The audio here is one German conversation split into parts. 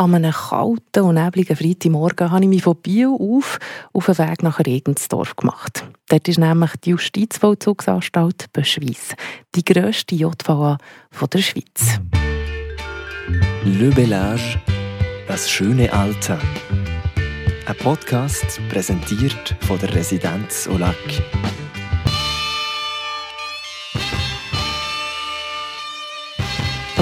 An einem kalten und nebligen Freitagmorgen habe ich mich von Bio auf auf den Weg nach Regensdorf gemacht. Dort ist nämlich die Justizvollzugsanstalt Böschweiss, die grösste JVA der Schweiz. Le Bellage, das schöne Alter. Ein Podcast präsentiert von der Residenz Olac.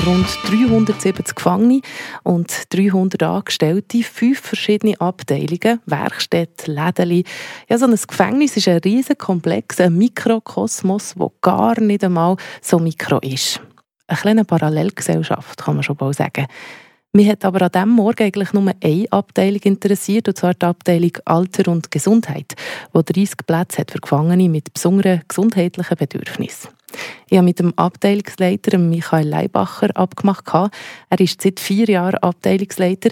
Rund 370 Gefangene und 300 Angestellte, fünf verschiedene Abteilungen, Werkstätten, Läden. Ja, so ein Gefängnis ist ein riesiger Komplex, ein Mikrokosmos, der gar nicht einmal so mikro ist. Eine kleine Parallelgesellschaft, kann man schon mal sagen. Mich hat aber an diesem Morgen eigentlich nur eine Abteilung interessiert, und zwar die Abteilung Alter und Gesundheit, die 30 Plätze hat für Gefangene mit besonderen gesundheitlichen Bedürfnissen. Ich habe mit dem Abteilungsleiter Michael Leibacher abgemacht. Er ist seit vier Jahren Abteilungsleiter,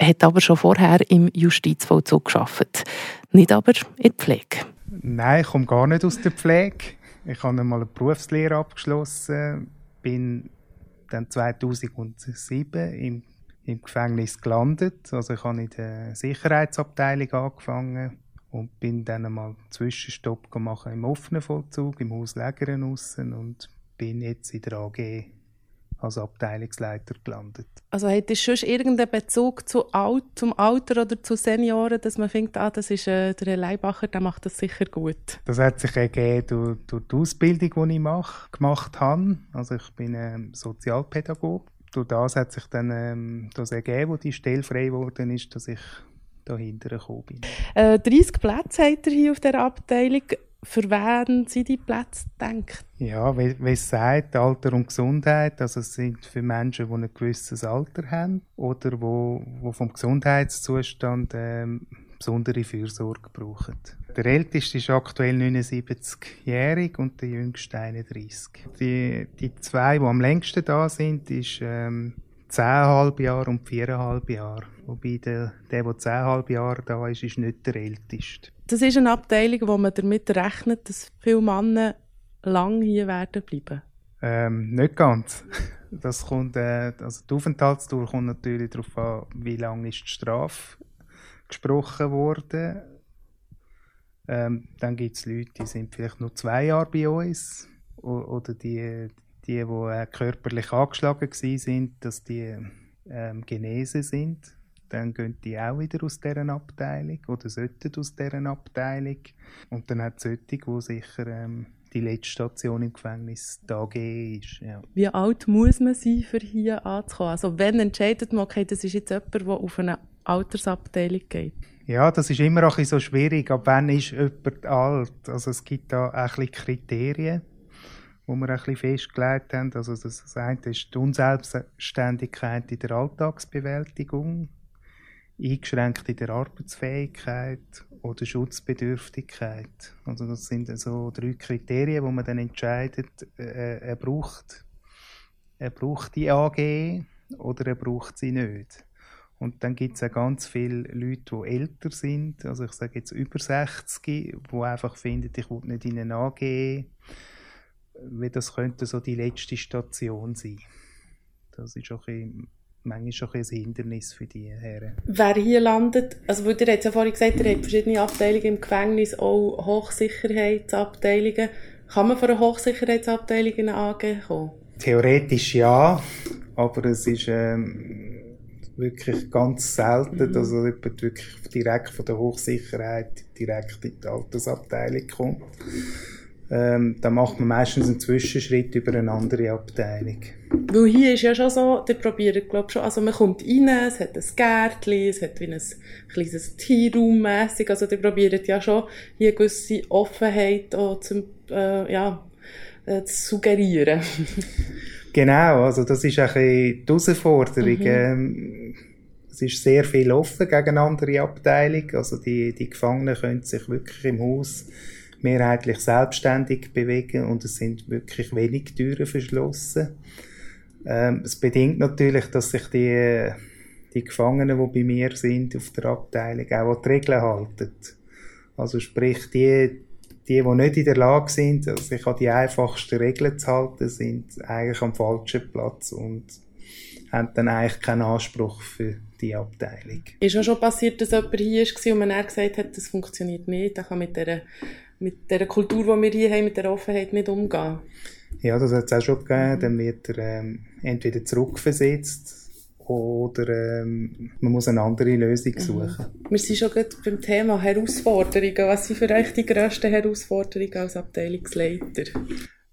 hat aber schon vorher im Justizvollzug gearbeitet. Nicht aber in der Pflege. Nein, ich komme gar nicht aus der Pflege. Ich habe einmal eine Berufslehre abgeschlossen, bin dann 2007 im, im Gefängnis gelandet. Also ich habe in der Sicherheitsabteilung angefangen und bin dann einmal einen Zwischenstopp gemacht im offenen Vollzug, im Haus Lägeren aussen und bin jetzt in der AG als Abteilungsleiter gelandet. Also hättest du schon irgendeinen Bezug zu Alt, zum Alter oder zu Senioren, dass man denkt, ah, das ist äh, der Leibacher, der macht das sicher gut? Das hat sich ergeben durch, durch die Ausbildung, die ich mache, gemacht habe. Also ich bin ähm, Sozialpädagoge. Durch das hat sich dann ähm, das ergeben, wo die Stelle frei geworden ist, dass ich dahinter gekommen bin. Äh, 30 Plätze hat er hier auf der Abteilung. Für wen sind die Plätze gedacht? Ja, wie, wie es sagt, Alter und Gesundheit, also es sind für Menschen, die ein gewisses Alter haben oder wo, wo vom Gesundheitszustand ähm, besondere Fürsorge brauchen. Der älteste ist aktuell 79-jährig und der jüngste 31. Die, die zwei, die am längsten da sind, ist ähm, 10,5 Jahre und 4,5 Jahre. Wobei der, der, der 10,5 Jahre da ist, ist nicht der Älteste. Das ist eine Abteilung, wo man damit rechnet, dass viele Männer lang hier werden bleiben? Ähm, nicht ganz. Das kommt, äh, also die Aufenthaltsdauer kommt natürlich darauf an, wie lange ist die Strafe gesprochen wurde. Ähm, dann gibt es Leute, die sind vielleicht nur zwei Jahre bei uns oder die, die, die äh, körperlich angeschlagen sind, dass die ähm, genesen sind. Dann gehen die auch wieder aus dieser Abteilung oder sollten aus dieser Abteilung. Und dann hat es solche, die sicher ähm, die letzte Station im Gefängnis da AG ist. Ja. Wie alt muss man sein, für hier anzukommen? Also wenn entscheidet man, okay, das ist jetzt jemand, der auf eine Altersabteilung geht? Ja, das ist immer auch so schwierig. Ab wann ist jemand alt? Also es gibt da ein bisschen Kriterien wo wir ein bisschen festgelegt haben. Also das, das eine ist die Unselbstständigkeit in der Alltagsbewältigung, eingeschränkt in der Arbeitsfähigkeit oder Schutzbedürftigkeit. Also das sind so drei Kriterien, wo man dann entscheidet, äh, er braucht, er braucht die AG oder er braucht sie nicht. Und dann gibt es auch ganz viele Leute, die älter sind, also ich sage jetzt über 60, die einfach finden, ich will nicht in eine AG wie das könnte so die letzte Station sein. Das ist auch ein manchmal schon ein Hindernis für die Herren. Wer hier landet, also weil ihr habt ja vorhin gesagt, ihr habt verschiedene Abteilungen im Gefängnis, auch Hochsicherheitsabteilungen. Kann man von einer Hochsicherheitsabteilung in eine AG kommen? Theoretisch ja, aber es ist ähm, wirklich ganz selten, mhm. dass jemand wirklich direkt von der Hochsicherheit direkt in die Altersabteilung kommt. Ähm, da macht man meistens einen Zwischenschritt über eine andere Abteilung. Weil hier ist ja schon so, der probiert, glaube schon, also man kommt rein, es hat ein Gärtchen, es hat wie ein kleines Teerraum mässig, also der probiert ja schon hier eine gewisse Offenheit auch zum, äh, ja, äh, zu suggerieren. genau, also das ist ein bisschen die Herausforderung. Mhm. Ähm, es ist sehr viel offen gegen andere Abteilungen, also die, die Gefangenen können sich wirklich im Haus mehrheitlich selbstständig bewegen und es sind wirklich wenig Türen verschlossen. Ähm, es bedingt natürlich, dass sich die, die Gefangenen, die bei mir sind, auf der Abteilung auch an die Regeln halten. Also sprich, die, die, die nicht in der Lage sind, sich an die einfachsten Regeln zu halten, sind eigentlich am falschen Platz und haben dann eigentlich keinen Anspruch für die Abteilung. Ist auch schon passiert, dass jemand hier war und man dann gesagt hat, das funktioniert nicht, ich kann mit dieser, mit dieser Kultur, die wir hier haben, mit der Offenheit nicht umgehen? Ja, das hat es auch schon gegeben. Mhm. Dann wird er ähm, entweder zurückversetzt oder ähm, man muss eine andere Lösung mhm. suchen. Wir sind schon beim Thema Herausforderungen. Was sind für euch die grössten Herausforderungen als Abteilungsleiter?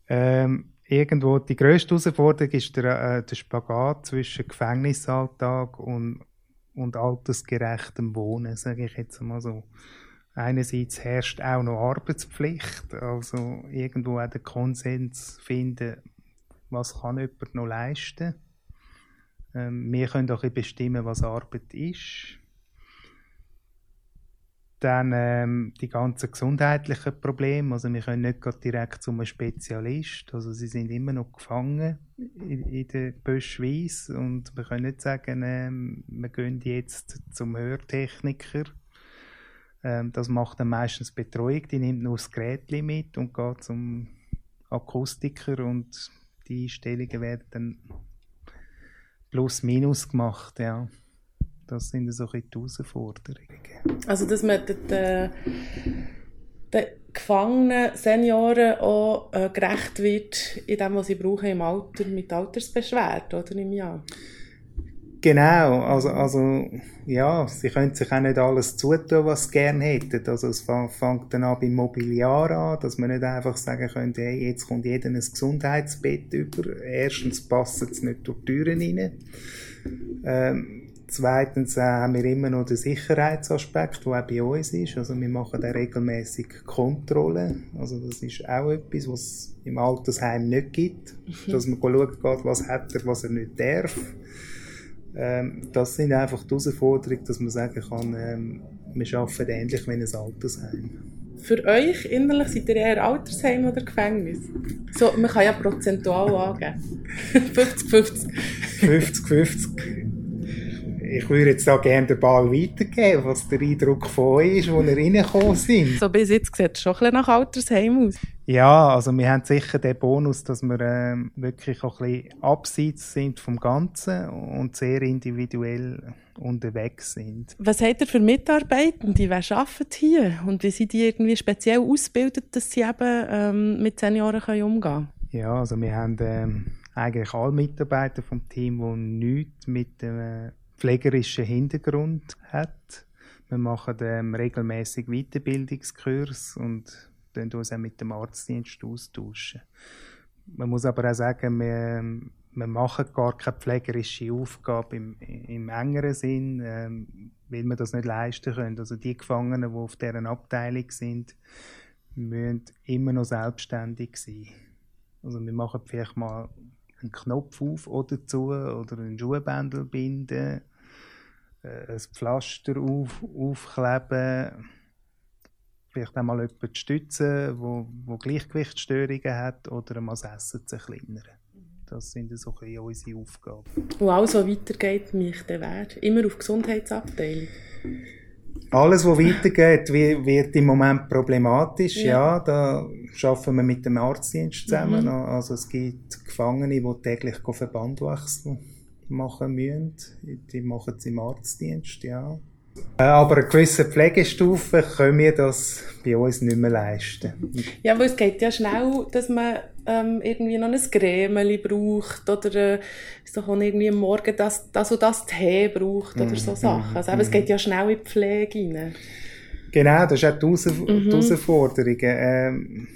Ähm, irgendwo die grösste Herausforderung ist der, äh, der Spagat zwischen Gefängnisalltag und, und altersgerechtem Wohnen, sage ich jetzt mal so. Einerseits herrscht auch noch Arbeitspflicht, also irgendwo auch den Konsens finden, was kann jemand noch leisten. Ähm, wir können auch bestimmen, was Arbeit ist. Dann ähm, die ganzen gesundheitlichen Probleme. Also wir können nicht direkt zu einem Spezialist. Also sie sind immer noch gefangen in, in der Böschweiss und wir können nicht sagen, ähm, wir gehen jetzt zum Hörtechniker. Ähm, das macht dann meistens Betreuung. Die nimmt nur das Gerät mit und geht zum Akustiker und die Einstellungen werden dann plus minus gemacht, ja. Das sind so ein die Herausforderungen. Also, dass man den, den Gefangenen, Senioren auch äh, gerecht wird in dem, was sie brauchen im Alter, mit Altersbeschwerden, oder im Jahr? Genau, also, also ja, sie können sich auch nicht alles zutun, was sie gerne hätten. Also es fängt dann an beim Mobiliar an, dass man nicht einfach sagen könnte, hey, jetzt kommt jeder ein Gesundheitsbett über. Erstens passen es nicht durch die Türen rein. Ähm, zweitens äh, haben wir immer noch den Sicherheitsaspekt, der auch bei uns ist. Also wir machen da regelmäßig Kontrollen. Also das ist auch etwas, was es im Altersheim nicht gibt. Mhm. Dass man schaut, was hat er, was er nicht darf. Ähm, das sind einfach die Herausforderungen, dass man sagen kann, ähm, wir arbeiten ähnlich wie ein Altersheim. Für euch innerlich seid ihr eher Altersheim oder Gefängnis? So, man kann ja prozentual angeben. 50-50. 50-50 ich würde jetzt da gerne den Ball weitergeben, was der Eindruck von euch ist, wo ihr reingekommen sind. So bis jetzt sieht es schon ein bisschen nach Altersheim aus. Ja, also wir haben sicher den Bonus, dass wir äh, wirklich auch ein bisschen abseits sind vom Ganzen und sehr individuell unterwegs sind. Was habt ihr für Mitarbeitende? Wer arbeitet hier? Und wie sind die irgendwie speziell ausgebildet, dass sie eben ähm, mit Senioren können umgehen können? Ja, also wir haben ähm, eigentlich alle Mitarbeiter vom Team, die nichts mit dem äh, pflegerischen Hintergrund hat. Wir machen ähm, regelmäßig Weiterbildungskurs und dann uns auch mit dem Arztdienst austauschen. Man muss aber auch sagen, wir, wir machen gar keine pflegerische Aufgabe im, im engeren Sinn, ähm, weil wir das nicht leisten können. Also die Gefangenen, die auf deren Abteilung sind, müssen immer noch selbstständig sein. Also wir machen vielleicht mal einen Knopf auf oder zu oder einen Schuhbändel binden äh, ein Pflaster auf, aufkleben, vielleicht einmal jemanden stützen, wo, wo Gleichgewichtsstörungen hat oder einmal das Essen zerkleinern. Das sind so ein unsere Aufgaben. Und alles, was weitergeht, mich der Wert. Immer auf Gesundheitsabteilung. Alles, was weitergeht, wird im Moment problematisch. Ja, ja da arbeiten wir mit dem Arztdienst zusammen. Mhm. Also es gibt Gefangene, die täglich Verband wechseln machen müssen. Die machen es im Arztdienst, ja. Äh, aber eine gewisse Pflegestufe können wir das bei uns nicht mehr leisten. Ja, weil es geht ja schnell, dass man ähm, irgendwie noch ein Grämeli braucht oder äh, so irgendwie am Morgen das, das und das Tee braucht oder so mhm, Sachen. Also, aber es mhm. geht ja schnell in die Pflege rein. Genau, das ist auch die, Heraus mhm. die Herausforderung. Ähm,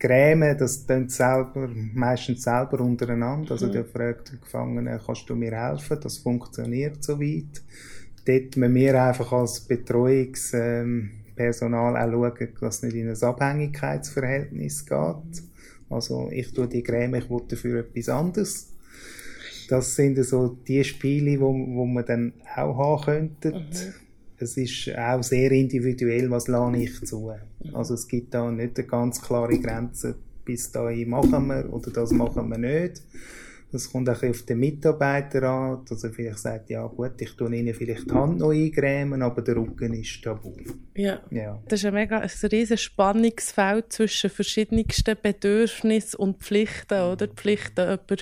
Grämen, das tun selber, meistens selber untereinander. Also, mhm. der fragt den Gefangenen, kannst du mir helfen? Das funktioniert so weit. Dort müssen wir einfach als Betreuungspersonal auch schauen, dass es nicht in ein Abhängigkeitsverhältnis geht. Also, ich tue die Creme, ich will dafür etwas anderes. Das sind so die Spiele, wo, wo man dann auch haben könnte. Mhm es ist auch sehr individuell, was lade ich zu. Also es gibt da nicht eine ganz klare Grenze, bis dahin machen wir oder das machen wir nicht. Das kommt auch auf den Mitarbeiter an, dass er vielleicht sagt, ja gut, ich tue ihnen vielleicht die Hand noch eingrämen, aber der Rücken ist tabu. Ja, ja. das ist ein mega ein riesiges Spannungsfeld zwischen verschiedensten Bedürfnissen und Pflichten, oder? Die Pflichten, jemanden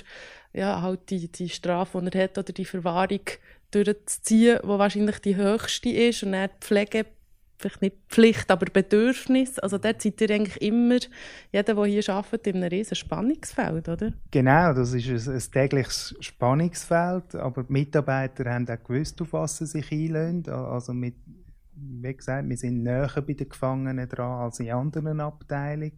ja, halt die, die Strafe, die er hat, oder die Verwahrung durchzuziehen, die wahrscheinlich die höchste ist. Und dann die Pflege, vielleicht nicht Pflicht, aber Bedürfnis. Also dort seid ihr eigentlich immer, jeder, der hier arbeitet, in einem riesen Spannungsfeld, oder? Genau, das ist ein, ein tägliches Spannungsfeld, aber die Mitarbeiter haben auch gewusst, auf was sie sich einlösen. Also mit, wie gesagt, wir sind näher bei den Gefangenen dran als in anderen Abteilungen.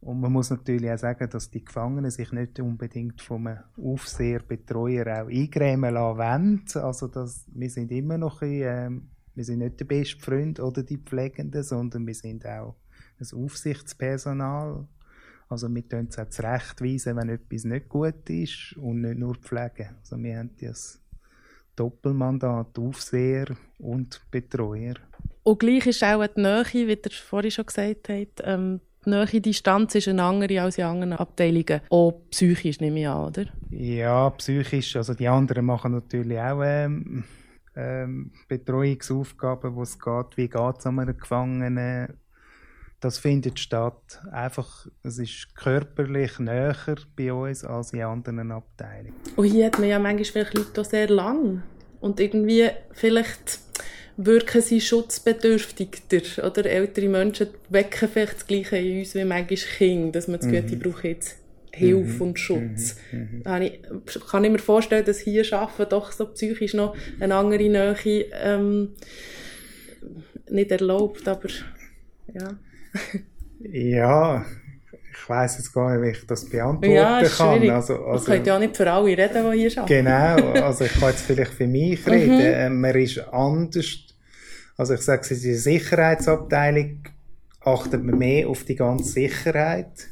Und man muss natürlich auch sagen, dass die Gefangenen sich nicht unbedingt vom Aufseher, Betreuer auch eingrämen lassen wollen. Also das, wir sind immer noch ein, äh, wir sind nicht der beste Freund oder die Pflegenden, sondern wir sind auch ein Aufsichtspersonal. Also wir können es auch zurechtweisen, wenn etwas nicht gut ist und nicht nur pflegen. Also wir haben das Doppelmandat, Aufseher und Betreuer. Und gleich ist auch die Nähe, wie ihr vorhin schon gesagt habt, ähm, die Nähe Distanz ist eine andere als in anderen Abteilungen. Auch psychisch nehme ich an, oder? Ja, psychisch. Also die anderen machen natürlich auch ähm, ähm, Betreuungsaufgaben, wo es geht, wie geht es einem Gefangenen. Das findet statt. Einfach, es ist körperlich näher bei uns als in anderen Abteilungen. Und hier hat man ja manchmal vielleicht Leute sehr lang. Und irgendwie vielleicht wirken sie schutzbedürftiger. Oder ältere Menschen wecken vielleicht das Gleiche in uns wie manchmal Kinder, dass man das Gefühl mhm. braucht jetzt Hilfe mhm. und Schutz. Mhm. mhm. Ich, kann ich mir vorstellen, dass hier Arbeiten doch so psychisch noch eine andere Nähe ähm, nicht erlaubt, aber ja. ja, ich weiß jetzt gar nicht, wie ich das beantworten ja, kann. Also, also, könnt ja auch nicht für alle reden, die hier arbeiten. Genau, also ich kann jetzt vielleicht für mich reden. Mhm. Man ist anders also ich sage, in der Sicherheitsabteilung achtet man mehr auf die ganze Sicherheit.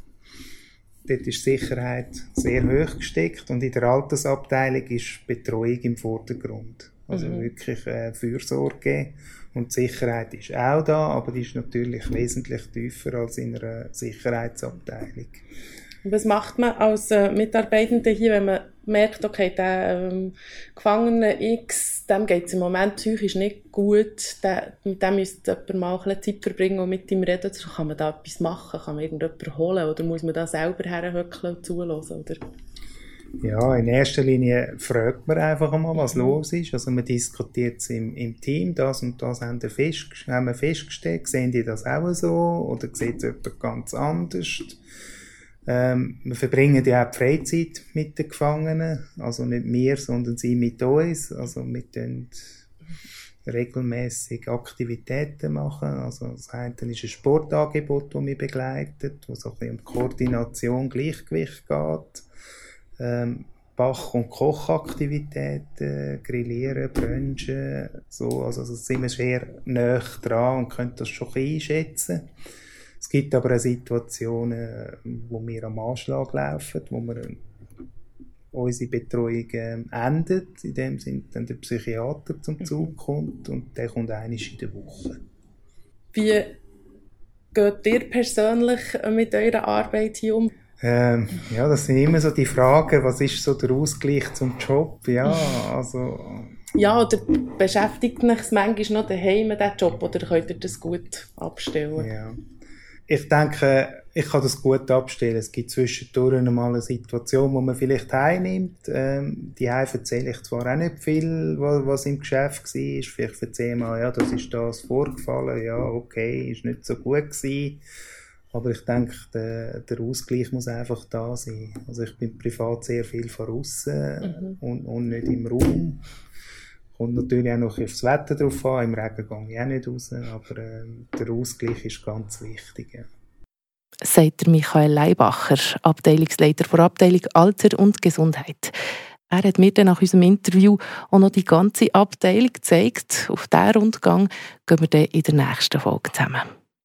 Dort ist Sicherheit sehr hoch gesteckt und in der Altersabteilung ist Betreuung im Vordergrund. Also mhm. wirklich äh, Fürsorge und Sicherheit ist auch da, aber die ist natürlich wesentlich tiefer als in einer Sicherheitsabteilung. Was macht man als äh, Mitarbeitende hier, wenn man merkt, okay, der ähm, Gefangene X, dem geht es im Moment psychisch nicht gut, der, mit dem müsste jemand mal ein Zeit verbringen und mit ihm reden. Also kann man da etwas machen? Kann man irgendjemanden holen? Oder muss man da selber herhöckeln und zulassen? Oder? Ja, in erster Linie fragt man einfach mal, was mhm. los ist. Also man diskutiert es im, im Team, das und das haben wir, fest, haben wir festgestellt. Sehen die das auch so? Oder sieht es jemand ganz anders? Ähm, wir verbringen ja auch die Freizeit mit den Gefangenen, also nicht wir, sondern sie mit uns. Also wir tun regelmäßig Aktivitäten machen. Also das eine ist ein Sportangebot, das mich begleitet, wo es ein bisschen um Koordination, Gleichgewicht geht. Ähm, Bach- und Kochaktivitäten, Grillieren, Brunchen, so. Also, also sind wir sehr nah dran und können das schon einschätzen. Es gibt aber auch Situationen, wo wir am Anschlag laufen, wo wir unsere Betreuung ähm, endet, in dem Sinne dann der Psychiater zum Zug kommt und der kommt einmal in der Woche. Wie geht ihr persönlich mit eurer Arbeit hier um? Ähm, ja, das sind immer so die Fragen, was ist so der Ausgleich zum Job? Ja, also... Ja, oder beschäftigt mich manchmal noch daheim, der Job, oder könnt ihr das gut abstellen? Ja ich denke, ich kann das gut abstellen. Es gibt zwischendurch mal eine Situation, wo man vielleicht heimnimmt. Ähm, die erzähle ich zwar auch nicht viel, was, was im Geschäft war. Vielleicht erzähle ich mal, ja, das ist das vorgefallen. Ja, okay, ist nicht so gut gewesen. Aber ich denke, der, der Ausgleich muss einfach da sein. Also ich bin privat sehr viel von mhm. und, und nicht im Raum. Kommt natürlich auch noch aufs Wetter drauf an. Im Regen gehe ich auch nicht raus, aber äh, der Ausgleich ist ganz wichtig. Ja. Sagt Michael Leibacher, Abteilungsleiter der Abteilung Alter und Gesundheit. Er hat mir dann nach unserem Interview auch noch die ganze Abteilung gezeigt. Auf diesen Rundgang gehen wir dann in der nächsten Folge zusammen.